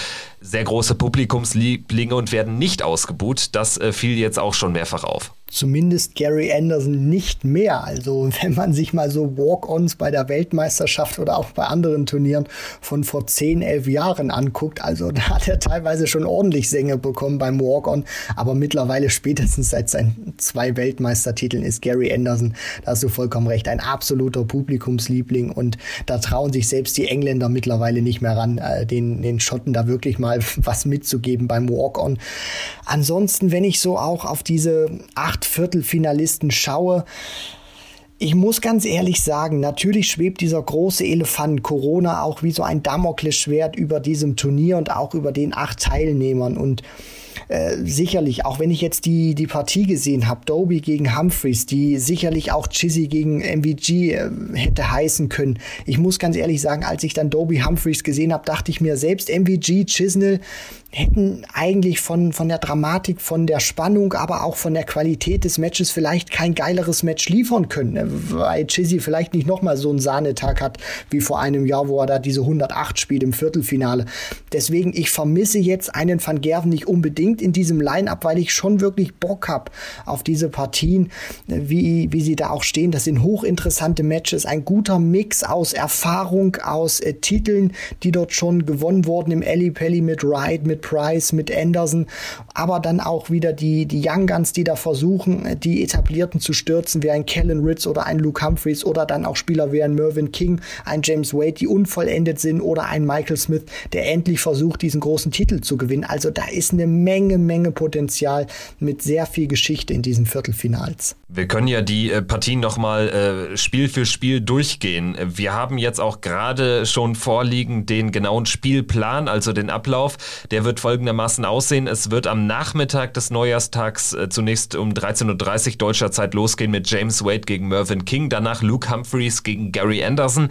sehr große Publikumslieblinge und werden nicht ausgebuht. Das äh, fiel jetzt auch schon mehrfach auf zumindest Gary Anderson nicht mehr. Also wenn man sich mal so Walk-ons bei der Weltmeisterschaft oder auch bei anderen Turnieren von vor 10, 11 Jahren anguckt, also da hat er teilweise schon ordentlich Sänge bekommen beim Walk-on, aber mittlerweile spätestens seit seinen zwei Weltmeistertiteln ist Gary Anderson, da hast du vollkommen recht, ein absoluter Publikumsliebling und da trauen sich selbst die Engländer mittlerweile nicht mehr ran, äh, den, den Schotten da wirklich mal was mitzugeben beim Walk-on. Ansonsten, wenn ich so auch auf diese acht Viertelfinalisten schaue, ich muss ganz ehrlich sagen, natürlich schwebt dieser große Elefant Corona auch wie so ein Damoklesschwert über diesem Turnier und auch über den acht Teilnehmern. Und äh, sicherlich, auch wenn ich jetzt die, die Partie gesehen habe, Doby gegen Humphreys, die sicherlich auch Chizzy gegen MVG äh, hätte heißen können. Ich muss ganz ehrlich sagen, als ich dann Doby Humphreys gesehen habe, dachte ich mir, selbst MVG, Chisnell hätten eigentlich von, von der Dramatik, von der Spannung, aber auch von der Qualität des Matches vielleicht kein geileres Match liefern können, ne? weil Chizzy vielleicht nicht nochmal so einen Sahnetag hat wie vor einem Jahr, wo er da diese 108 spielt im Viertelfinale. Deswegen, ich vermisse jetzt einen Van Gerven nicht unbedingt in diesem Line-Up, weil ich schon wirklich Bock habe auf diese Partien, wie, wie sie da auch stehen. Das sind hochinteressante Matches, ein guter Mix aus Erfahrung, aus äh, Titeln, die dort schon gewonnen wurden im Alley Pelli mit Ride, mit Price, mit Anderson, aber dann auch wieder die, die Young Guns, die da versuchen, die Etablierten zu stürzen, wie ein Kellen Ritz oder ein Luke Humphreys oder dann auch Spieler wie ein Mervyn King, ein James Wade, die unvollendet sind oder ein Michael Smith, der endlich versucht, diesen großen Titel zu gewinnen. Also da ist eine Menge, Menge Potenzial mit sehr viel Geschichte in diesen Viertelfinals. Wir können ja die äh, Partien nochmal äh, Spiel für Spiel durchgehen. Wir haben jetzt auch gerade schon vorliegen den genauen Spielplan, also den Ablauf. Der wird folgendermaßen aussehen. Es wird am Nachmittag des Neujahrstags äh, zunächst um 13.30 Uhr deutscher Zeit losgehen mit James Wade gegen Mervyn King, danach Luke Humphreys gegen Gary Anderson.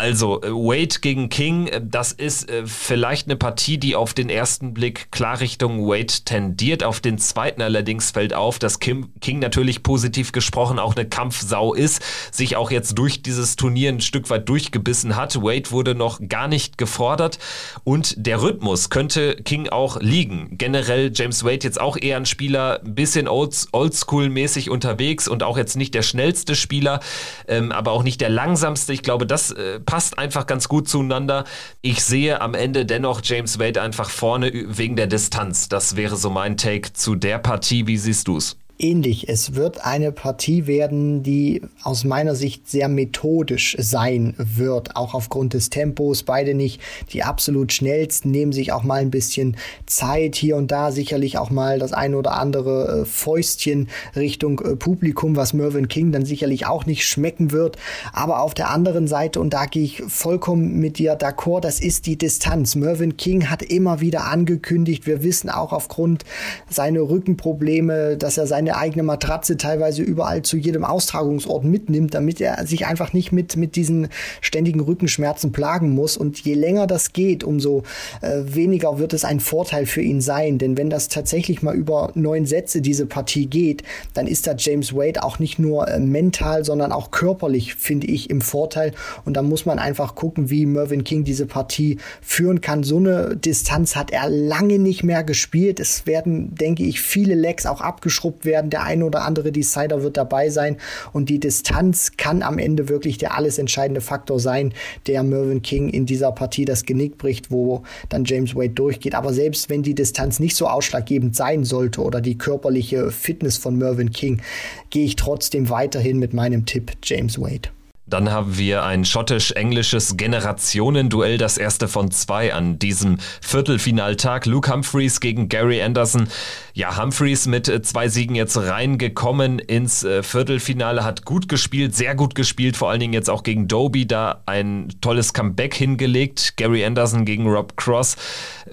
Also, äh, Wade gegen King, äh, das ist äh, vielleicht eine Partie, die auf den ersten Blick klar Richtung Wade tendiert. Auf den zweiten allerdings fällt auf, dass Kim, King natürlich positiv gesprochen auch eine Kampfsau ist, sich auch jetzt durch dieses Turnier ein Stück weit durchgebissen hat. Wade wurde noch gar nicht gefordert und der Rhythmus könnte King auch liegen. Generell James Wade jetzt auch eher ein Spieler, ein bisschen oldschool-mäßig unterwegs und auch jetzt nicht der schnellste Spieler, ähm, aber auch nicht der langsamste. Ich glaube, das äh, passt einfach ganz gut zueinander. Ich sehe am Ende dennoch James Wade einfach vorne wegen der Distanz. Das wäre so mein Take zu der Partie. Wie siehst du es? Ähnlich. Es wird eine Partie werden, die aus meiner Sicht sehr methodisch sein wird, auch aufgrund des Tempos. Beide nicht die absolut schnellsten, nehmen sich auch mal ein bisschen Zeit hier und da, sicherlich auch mal das ein oder andere äh, Fäustchen Richtung äh, Publikum, was Mervyn King dann sicherlich auch nicht schmecken wird. Aber auf der anderen Seite, und da gehe ich vollkommen mit dir d'accord, das ist die Distanz. Mervyn King hat immer wieder angekündigt, wir wissen auch aufgrund seiner Rückenprobleme, dass er seine eine eigene Matratze teilweise überall zu jedem Austragungsort mitnimmt, damit er sich einfach nicht mit, mit diesen ständigen Rückenschmerzen plagen muss. Und je länger das geht, umso äh, weniger wird es ein Vorteil für ihn sein. Denn wenn das tatsächlich mal über neun Sätze diese Partie geht, dann ist da James Wade auch nicht nur äh, mental, sondern auch körperlich, finde ich, im Vorteil. Und da muss man einfach gucken, wie Mervyn King diese Partie führen kann. So eine Distanz hat er lange nicht mehr gespielt. Es werden, denke ich, viele Lecks auch abgeschrubbt werden werden. Der ein oder andere Decider wird dabei sein und die Distanz kann am Ende wirklich der alles entscheidende Faktor sein, der Mervyn King in dieser Partie das Genick bricht, wo dann James Wade durchgeht. Aber selbst wenn die Distanz nicht so ausschlaggebend sein sollte oder die körperliche Fitness von Mervyn King, gehe ich trotzdem weiterhin mit meinem Tipp James Wade. Dann haben wir ein schottisch-englisches Generationenduell, das erste von zwei an diesem Viertelfinaltag. Luke Humphreys gegen Gary Anderson. Ja, Humphreys mit äh, zwei Siegen jetzt reingekommen ins äh, Viertelfinale, hat gut gespielt, sehr gut gespielt, vor allen Dingen jetzt auch gegen Doby, da ein tolles Comeback hingelegt. Gary Anderson gegen Rob Cross.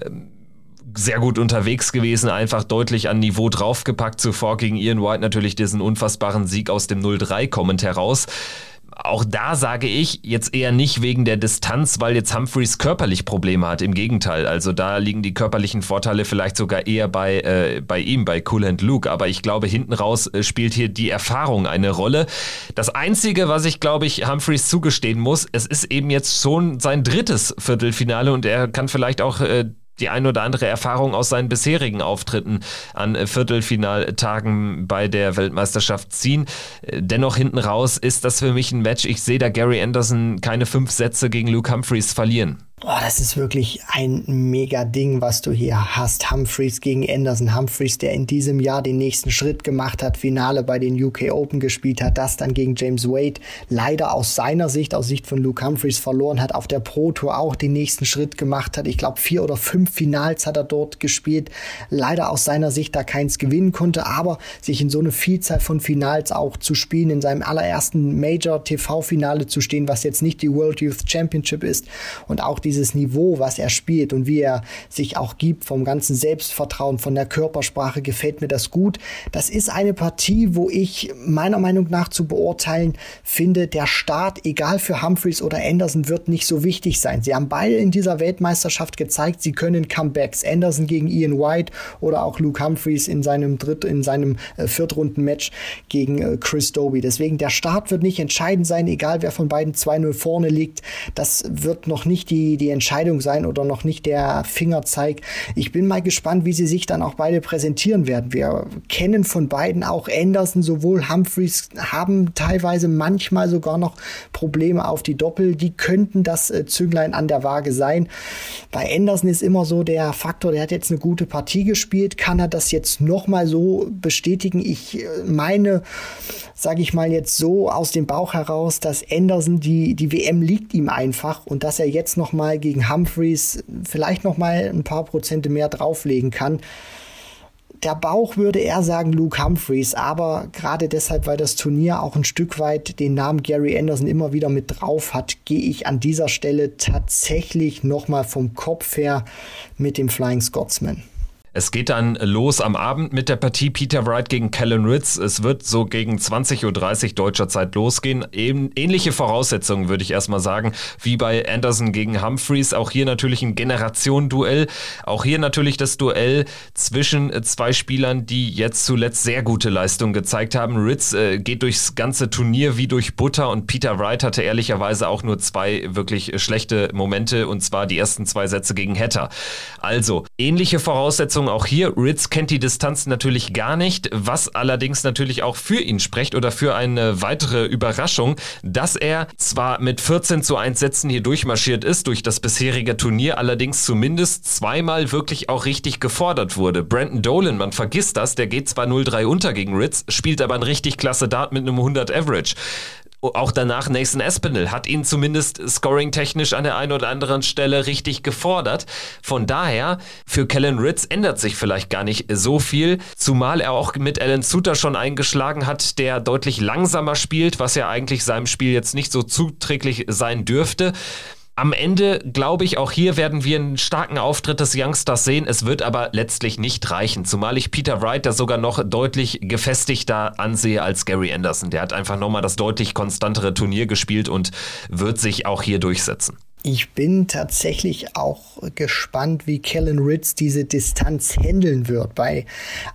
Ähm, sehr gut unterwegs gewesen, einfach deutlich an Niveau draufgepackt. Zuvor gegen Ian White natürlich diesen unfassbaren Sieg aus dem 0-3 kommend heraus auch da sage ich jetzt eher nicht wegen der Distanz, weil jetzt Humphreys körperlich Probleme hat. Im Gegenteil, also da liegen die körperlichen Vorteile vielleicht sogar eher bei, äh, bei ihm, bei Cool and Luke. Aber ich glaube, hinten raus äh, spielt hier die Erfahrung eine Rolle. Das Einzige, was ich glaube ich Humphreys zugestehen muss, es ist eben jetzt schon sein drittes Viertelfinale und er kann vielleicht auch äh, die ein oder andere Erfahrung aus seinen bisherigen Auftritten an Viertelfinaltagen bei der Weltmeisterschaft ziehen. Dennoch hinten raus ist das für mich ein Match. Ich sehe da Gary Anderson keine fünf Sätze gegen Luke Humphreys verlieren. Oh, das ist wirklich ein mega Ding, was du hier hast. Humphreys gegen Anderson. Humphreys, der in diesem Jahr den nächsten Schritt gemacht hat, Finale bei den UK Open gespielt hat, das dann gegen James Wade leider aus seiner Sicht, aus Sicht von Luke Humphreys verloren hat, auf der Pro Tour auch den nächsten Schritt gemacht hat. Ich glaube, vier oder fünf Finals hat er dort gespielt. Leider aus seiner Sicht da keins gewinnen konnte, aber sich in so eine Vielzahl von Finals auch zu spielen, in seinem allerersten Major TV-Finale zu stehen, was jetzt nicht die World Youth Championship ist und auch die dieses Niveau, was er spielt und wie er sich auch gibt, vom ganzen Selbstvertrauen, von der Körpersprache, gefällt mir das gut. Das ist eine Partie, wo ich meiner Meinung nach zu beurteilen finde, der Start, egal für Humphreys oder Anderson, wird nicht so wichtig sein. Sie haben beide in dieser Weltmeisterschaft gezeigt, sie können Comebacks. Anderson gegen Ian White oder auch Luke Humphreys in seinem dritt, in seinem äh, Viertrunden-Match gegen äh, Chris Doby. Deswegen der Start wird nicht entscheidend sein, egal wer von beiden 2-0 vorne liegt. Das wird noch nicht die, die Entscheidung sein oder noch nicht der Fingerzeig. Ich bin mal gespannt, wie sie sich dann auch beide präsentieren werden. Wir kennen von beiden auch Anderson, sowohl Humphreys haben teilweise manchmal sogar noch Probleme auf die Doppel. Die könnten das äh, Zünglein an der Waage sein. Bei Anderson ist immer so der Faktor, der hat jetzt eine gute Partie gespielt. Kann er das jetzt nochmal so bestätigen? Ich äh, meine, sage ich mal jetzt so aus dem Bauch heraus, dass Anderson die, die WM liegt ihm einfach und dass er jetzt nochmal gegen Humphreys vielleicht nochmal ein paar Prozente mehr drauflegen kann der Bauch würde eher sagen Luke Humphreys, aber gerade deshalb, weil das Turnier auch ein Stück weit den Namen Gary Anderson immer wieder mit drauf hat, gehe ich an dieser Stelle tatsächlich nochmal vom Kopf her mit dem Flying Scotsman. Es geht dann los am Abend mit der Partie Peter Wright gegen Kellen Ritz. Es wird so gegen 20.30 Uhr deutscher Zeit losgehen. Eben ähnliche Voraussetzungen würde ich erstmal sagen, wie bei Anderson gegen Humphreys. Auch hier natürlich ein Generationenduell. Auch hier natürlich das Duell zwischen zwei Spielern, die jetzt zuletzt sehr gute Leistungen gezeigt haben. Ritz äh, geht durchs ganze Turnier wie durch Butter und Peter Wright hatte ehrlicherweise auch nur zwei wirklich schlechte Momente und zwar die ersten zwei Sätze gegen Hatter. Also ähnliche Voraussetzungen auch hier, Ritz kennt die Distanz natürlich gar nicht, was allerdings natürlich auch für ihn spricht oder für eine weitere Überraschung, dass er zwar mit 14 zu 1 Sätzen hier durchmarschiert ist durch das bisherige Turnier, allerdings zumindest zweimal wirklich auch richtig gefordert wurde. Brandon Dolan, man vergisst das, der geht zwar 0-3 unter gegen Ritz, spielt aber ein richtig klasse Dart mit einem 100 Average auch danach Nathan Espinel hat ihn zumindest scoring-technisch an der einen oder anderen Stelle richtig gefordert. Von daher, für Kellen Ritz ändert sich vielleicht gar nicht so viel, zumal er auch mit Alan Suter schon eingeschlagen hat, der deutlich langsamer spielt, was ja eigentlich seinem Spiel jetzt nicht so zuträglich sein dürfte. Am Ende glaube ich, auch hier werden wir einen starken Auftritt des Youngsters sehen. Es wird aber letztlich nicht reichen, zumal ich Peter Wright da sogar noch deutlich gefestigter ansehe als Gary Anderson. Der hat einfach nochmal das deutlich konstantere Turnier gespielt und wird sich auch hier durchsetzen. Ich bin tatsächlich auch gespannt, wie Kellen Ritz diese Distanz handeln wird. Bei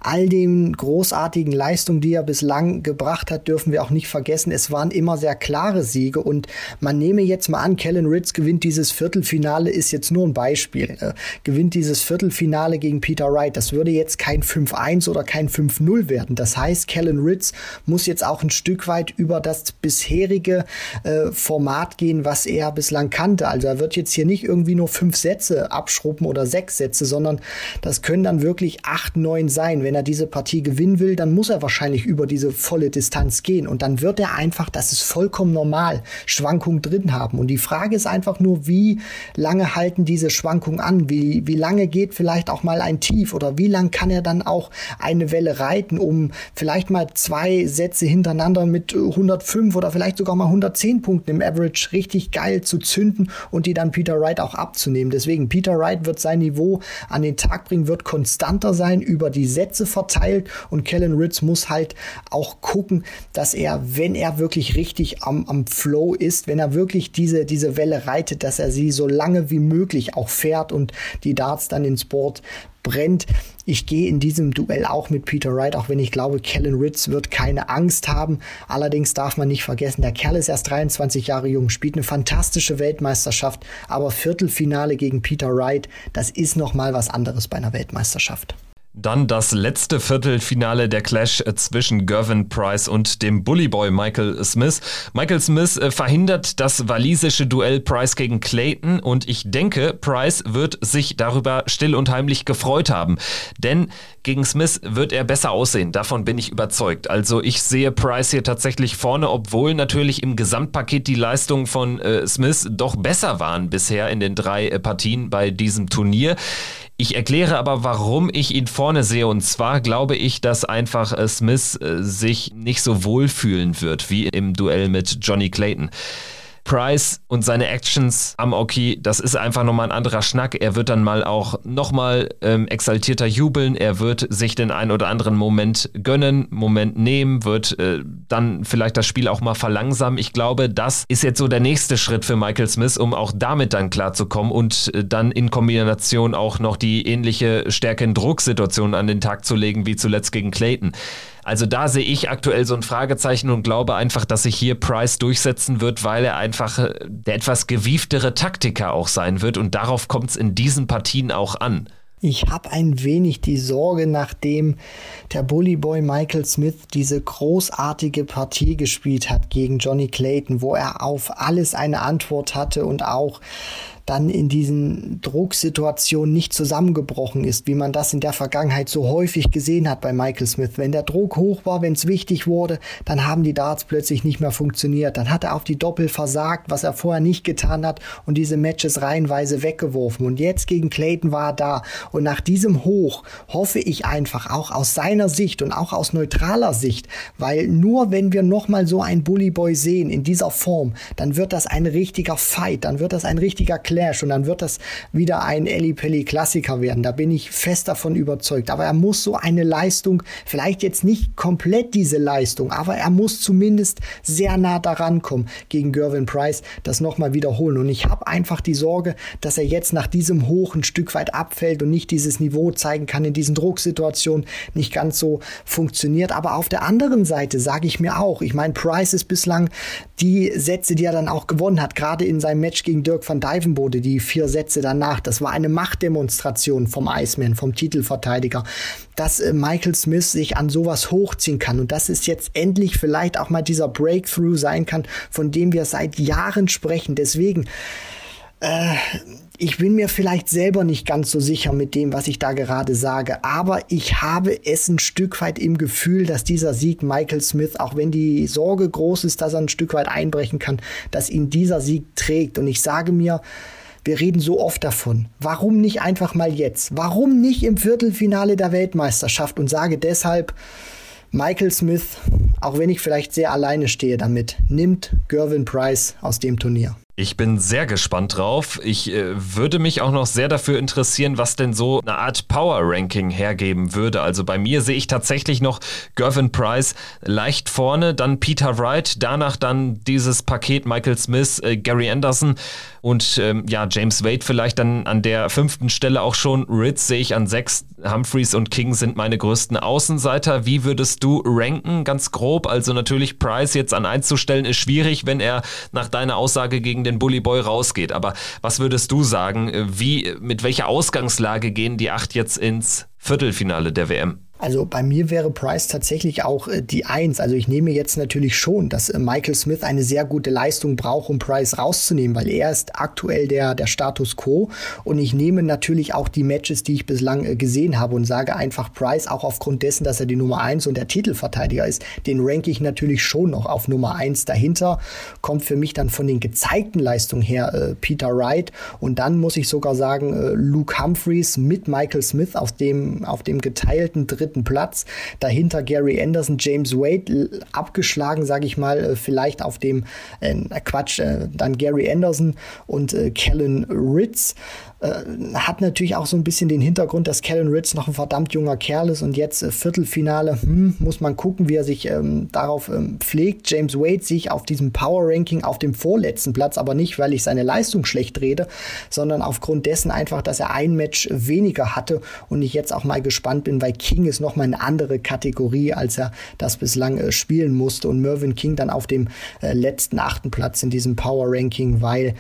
all den großartigen Leistungen, die er bislang gebracht hat, dürfen wir auch nicht vergessen, es waren immer sehr klare Siege und man nehme jetzt mal an, Kellen Ritz gewinnt dieses Viertelfinale, ist jetzt nur ein Beispiel, äh, gewinnt dieses Viertelfinale gegen Peter Wright. Das würde jetzt kein 5-1 oder kein 5-0 werden. Das heißt, Kellen Ritz muss jetzt auch ein Stück weit über das bisherige äh, Format gehen, was er bislang kannte also er wird jetzt hier nicht irgendwie nur fünf Sätze abschruppen oder sechs Sätze, sondern das können dann wirklich acht, neun sein. Wenn er diese Partie gewinnen will, dann muss er wahrscheinlich über diese volle Distanz gehen. Und dann wird er einfach, das ist vollkommen normal, Schwankungen drin haben. Und die Frage ist einfach nur, wie lange halten diese Schwankungen an? Wie, wie lange geht vielleicht auch mal ein Tief? Oder wie lange kann er dann auch eine Welle reiten, um vielleicht mal zwei Sätze hintereinander mit 105 oder vielleicht sogar mal 110 Punkten im Average richtig geil zu zünden und die dann Peter Wright auch abzunehmen. Deswegen, Peter Wright wird sein Niveau an den Tag bringen, wird konstanter sein, über die Sätze verteilt und Kellen Ritz muss halt auch gucken, dass er, wenn er wirklich richtig am, am Flow ist, wenn er wirklich diese, diese Welle reitet, dass er sie so lange wie möglich auch fährt und die Darts dann ins Board brennt. Ich gehe in diesem Duell auch mit Peter Wright, auch wenn ich glaube, Kellen Ritz wird keine Angst haben. Allerdings darf man nicht vergessen, der Kerl ist erst 23 Jahre jung, spielt eine fantastische Weltmeisterschaft, aber Viertelfinale gegen Peter Wright, das ist nochmal was anderes bei einer Weltmeisterschaft. Dann das letzte Viertelfinale der Clash zwischen Gervin Price und dem Bullyboy Michael Smith. Michael Smith äh, verhindert das walisische Duell Price gegen Clayton und ich denke, Price wird sich darüber still und heimlich gefreut haben. Denn gegen Smith wird er besser aussehen, davon bin ich überzeugt. Also ich sehe Price hier tatsächlich vorne, obwohl natürlich im Gesamtpaket die Leistungen von äh, Smith doch besser waren bisher in den drei äh, Partien bei diesem Turnier. Ich erkläre aber, warum ich ihn vorne sehe. Und zwar glaube ich, dass einfach äh, Smith äh, sich nicht so wohlfühlen wird wie im Duell mit Johnny Clayton. Price und seine Actions am Oki, das ist einfach nochmal ein anderer Schnack. Er wird dann mal auch nochmal ähm, exaltierter jubeln. Er wird sich den einen oder anderen Moment gönnen, Moment nehmen, wird äh, dann vielleicht das Spiel auch mal verlangsamen. Ich glaube, das ist jetzt so der nächste Schritt für Michael Smith, um auch damit dann klarzukommen und äh, dann in Kombination auch noch die ähnliche Stärke in Drucksituationen an den Tag zu legen wie zuletzt gegen Clayton. Also da sehe ich aktuell so ein Fragezeichen und glaube einfach, dass sich hier Price durchsetzen wird, weil er einfach äh, der etwas gewieftere Taktiker auch sein wird und darauf kommt es in diesen Partien auch an. Ich habe ein wenig die Sorge, nachdem der Bully Boy Michael Smith diese großartige Partie gespielt hat gegen Johnny Clayton, wo er auf alles eine Antwort hatte und auch dann in diesen Drucksituationen nicht zusammengebrochen ist, wie man das in der Vergangenheit so häufig gesehen hat bei Michael Smith. Wenn der Druck hoch war, wenn es wichtig wurde, dann haben die Darts plötzlich nicht mehr funktioniert. Dann hat er auf die Doppel versagt, was er vorher nicht getan hat und diese Matches reihenweise weggeworfen. Und jetzt gegen Clayton war er da. Und nach diesem Hoch hoffe ich einfach auch aus seiner Sicht und auch aus neutraler Sicht, weil nur wenn wir nochmal so einen Bully Boy sehen in dieser Form, dann wird das ein richtiger Fight, dann wird das ein richtiger Clash und dann wird das wieder ein Eli Pelli Klassiker werden. Da bin ich fest davon überzeugt. Aber er muss so eine Leistung, vielleicht jetzt nicht komplett diese Leistung, aber er muss zumindest sehr nah daran kommen gegen Gervin Price, das nochmal wiederholen. Und ich habe einfach die Sorge, dass er jetzt nach diesem Hoch ein Stück weit abfällt und nicht dieses Niveau zeigen kann in diesen Drucksituationen, nicht ganz so funktioniert. Aber auf der anderen Seite sage ich mir auch, ich meine, Price ist bislang die Sätze, die er dann auch gewonnen hat, gerade in seinem Match gegen Dirk van Dijvenbode wurde, die vier Sätze danach, das war eine Machtdemonstration vom Iceman, vom Titelverteidiger, dass äh, Michael Smith sich an sowas hochziehen kann und dass es jetzt endlich vielleicht auch mal dieser Breakthrough sein kann, von dem wir seit Jahren sprechen. Deswegen, äh, ich bin mir vielleicht selber nicht ganz so sicher mit dem, was ich da gerade sage, aber ich habe es ein Stück weit im Gefühl, dass dieser Sieg Michael Smith, auch wenn die Sorge groß ist, dass er ein Stück weit einbrechen kann, dass ihn dieser Sieg trägt. Und ich sage mir, wir reden so oft davon. Warum nicht einfach mal jetzt? Warum nicht im Viertelfinale der Weltmeisterschaft? Und sage deshalb, Michael Smith, auch wenn ich vielleicht sehr alleine stehe damit, nimmt Gervin Price aus dem Turnier. Ich bin sehr gespannt drauf. Ich äh, würde mich auch noch sehr dafür interessieren, was denn so eine Art Power-Ranking hergeben würde. Also bei mir sehe ich tatsächlich noch Gervin Price leicht vorne, dann Peter Wright, danach dann dieses Paket Michael Smith, äh, Gary Anderson und ähm, ja, James Wade vielleicht dann an der fünften Stelle auch schon. Ritz sehe ich an sechs. Humphreys und King sind meine größten Außenseiter. Wie würdest du ranken, ganz grob? Also natürlich Price jetzt an eins zu stellen, ist schwierig, wenn er nach deiner Aussage gegen gegen den Bully Boy rausgeht. Aber was würdest du sagen? Wie, mit welcher Ausgangslage gehen die acht jetzt ins Viertelfinale der WM? Also bei mir wäre Price tatsächlich auch äh, die Eins. Also ich nehme jetzt natürlich schon, dass äh, Michael Smith eine sehr gute Leistung braucht, um Price rauszunehmen, weil er ist aktuell der, der Status quo. Und ich nehme natürlich auch die Matches, die ich bislang äh, gesehen habe und sage einfach Price, auch aufgrund dessen, dass er die Nummer eins und der Titelverteidiger ist, den ranke ich natürlich schon noch auf Nummer eins dahinter. Kommt für mich dann von den gezeigten Leistungen her Peter Wright. Und dann muss ich sogar sagen, Luke Humphreys mit Michael Smith auf dem, auf dem geteilten dritten dritten Platz. Dahinter Gary Anderson, James Wade abgeschlagen, sage ich mal, äh, vielleicht auf dem äh, Quatsch, äh, dann Gary Anderson und äh, Kellen Ritz. Äh, hat natürlich auch so ein bisschen den Hintergrund, dass Kellen Ritz noch ein verdammt junger Kerl ist und jetzt äh, Viertelfinale, hm, muss man gucken, wie er sich ähm, darauf ähm, pflegt. James Wade sich auf diesem Power Ranking auf dem vorletzten Platz, aber nicht, weil ich seine Leistung schlecht rede, sondern aufgrund dessen einfach, dass er ein Match weniger hatte und ich jetzt auch mal gespannt bin, weil King ist noch mal eine andere Kategorie, als er das bislang äh, spielen musste und Mervyn King dann auf dem äh, letzten achten Platz in diesem Power Ranking, weil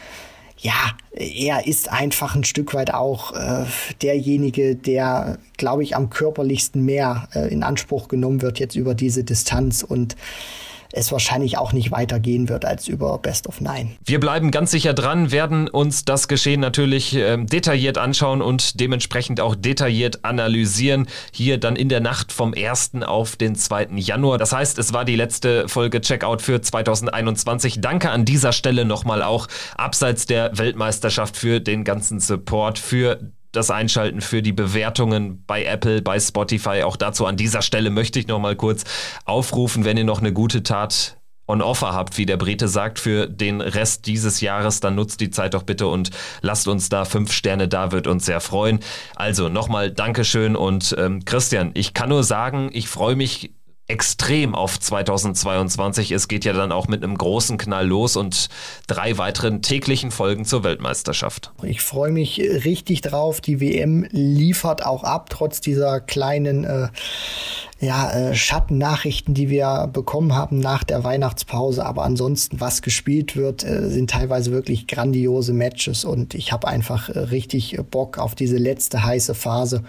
ja, er ist einfach ein Stück weit auch äh, derjenige, der, glaube ich, am körperlichsten mehr äh, in Anspruch genommen wird jetzt über diese Distanz. Und es wahrscheinlich auch nicht weitergehen wird als über Best of Nine. Wir bleiben ganz sicher dran, werden uns das Geschehen natürlich äh, detailliert anschauen und dementsprechend auch detailliert analysieren. Hier dann in der Nacht vom 1. auf den 2. Januar. Das heißt, es war die letzte Folge Checkout für 2021. Danke an dieser Stelle nochmal auch abseits der Weltmeisterschaft für den ganzen Support, für das Einschalten für die Bewertungen bei Apple, bei Spotify. Auch dazu an dieser Stelle möchte ich noch mal kurz aufrufen, wenn ihr noch eine gute Tat on offer habt, wie der Brite sagt, für den Rest dieses Jahres, dann nutzt die Zeit doch bitte und lasst uns da fünf Sterne da, wird uns sehr freuen. Also nochmal Dankeschön und ähm, Christian, ich kann nur sagen, ich freue mich extrem auf 2022. Es geht ja dann auch mit einem großen Knall los und drei weiteren täglichen Folgen zur Weltmeisterschaft. Ich freue mich richtig drauf. Die WM liefert auch ab, trotz dieser kleinen äh, ja, äh, Schattennachrichten, die wir bekommen haben nach der Weihnachtspause. Aber ansonsten, was gespielt wird, äh, sind teilweise wirklich grandiose Matches und ich habe einfach äh, richtig Bock auf diese letzte heiße Phase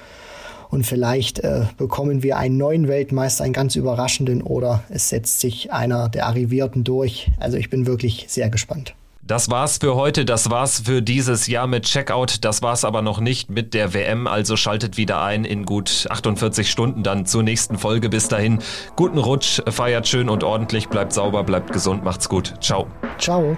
und vielleicht äh, bekommen wir einen neuen Weltmeister, einen ganz überraschenden, oder es setzt sich einer der Arrivierten durch. Also ich bin wirklich sehr gespannt. Das war's für heute, das war's für dieses Jahr mit Checkout, das war's aber noch nicht mit der WM, also schaltet wieder ein in gut 48 Stunden dann zur nächsten Folge. Bis dahin, guten Rutsch, feiert schön und ordentlich, bleibt sauber, bleibt gesund, macht's gut. Ciao. Ciao.